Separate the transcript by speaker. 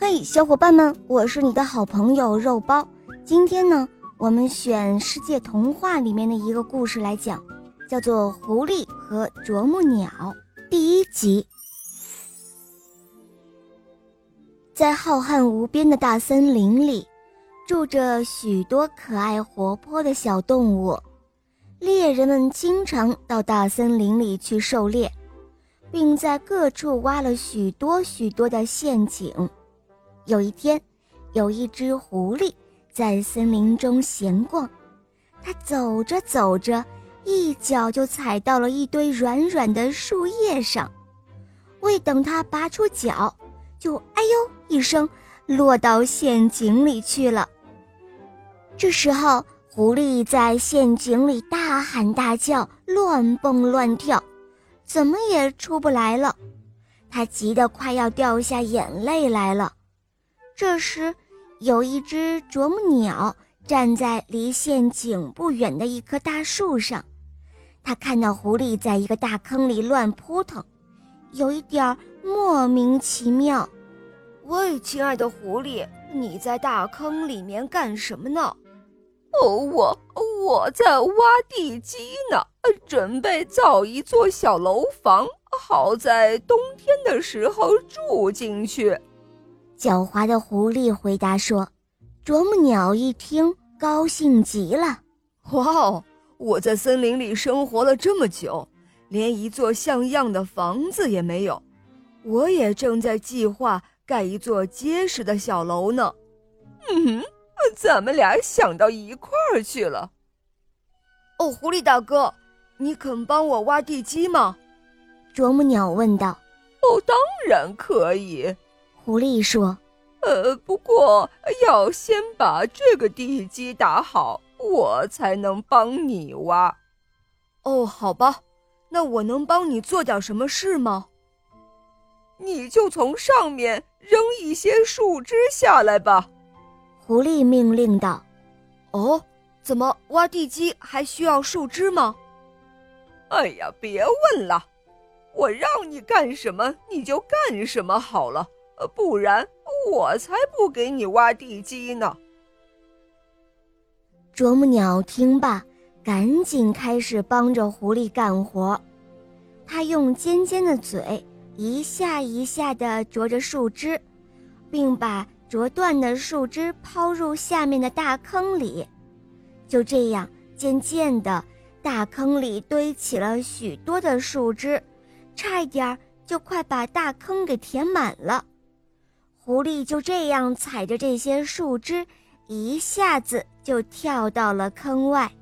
Speaker 1: 嘿，小伙伴们，我是你的好朋友肉包。今天呢，我们选世界童话里面的一个故事来讲，叫做《狐狸和啄木鸟》第一集。在浩瀚无边的大森林里，住着许多可爱活泼的小动物，猎人们经常到大森林里去狩猎，并在各处挖了许多许多的陷阱。有一天，有一只狐狸在森林中闲逛，它走着走着，一脚就踩到了一堆软软的树叶上，未等它拔出脚，就“哎呦”一声落到陷阱里去了。这时候，狐狸在陷阱里大喊大叫，乱蹦乱跳，怎么也出不来了，它急得快要掉下眼泪来了。这时，有一只啄木鸟站在离陷阱不远的一棵大树上，它看到狐狸在一个大坑里乱扑腾，有一点莫名其妙。
Speaker 2: 喂，亲爱的狐狸，你在大坑里面干什么呢？
Speaker 3: 哦，我我在挖地基呢，准备造一座小楼房，好在冬天的时候住进去。
Speaker 1: 狡猾的狐狸回答说：“啄木鸟一听，高兴极了。
Speaker 2: 哇哦，我在森林里生活了这么久，连一座像样的房子也没有。我也正在计划盖一座结实的小楼呢。
Speaker 3: 嗯，咱们俩想到一块儿去了。
Speaker 2: 哦，狐狸大哥，你肯帮我挖地基吗？”
Speaker 1: 啄木鸟问道。
Speaker 3: “哦，当然可以。”
Speaker 1: 狐狸说：“
Speaker 3: 呃，不过要先把这个地基打好，我才能帮你挖。”
Speaker 2: 哦，好吧，那我能帮你做点什么事吗？
Speaker 3: 你就从上面扔一些树枝下来吧。”
Speaker 1: 狐狸命令道。
Speaker 2: “哦，怎么挖地基还需要树枝吗？”
Speaker 3: 哎呀，别问了，我让你干什么你就干什么好了。不然我才不给你挖地基呢。
Speaker 1: 啄木鸟听罢，赶紧开始帮着狐狸干活。它用尖尖的嘴一下一下地啄着树枝，并把啄断的树枝抛入下面的大坑里。就这样，渐渐的，大坑里堆起了许多的树枝，差一点儿就快把大坑给填满了。狐狸就这样踩着这些树枝，一下子就跳到了坑外。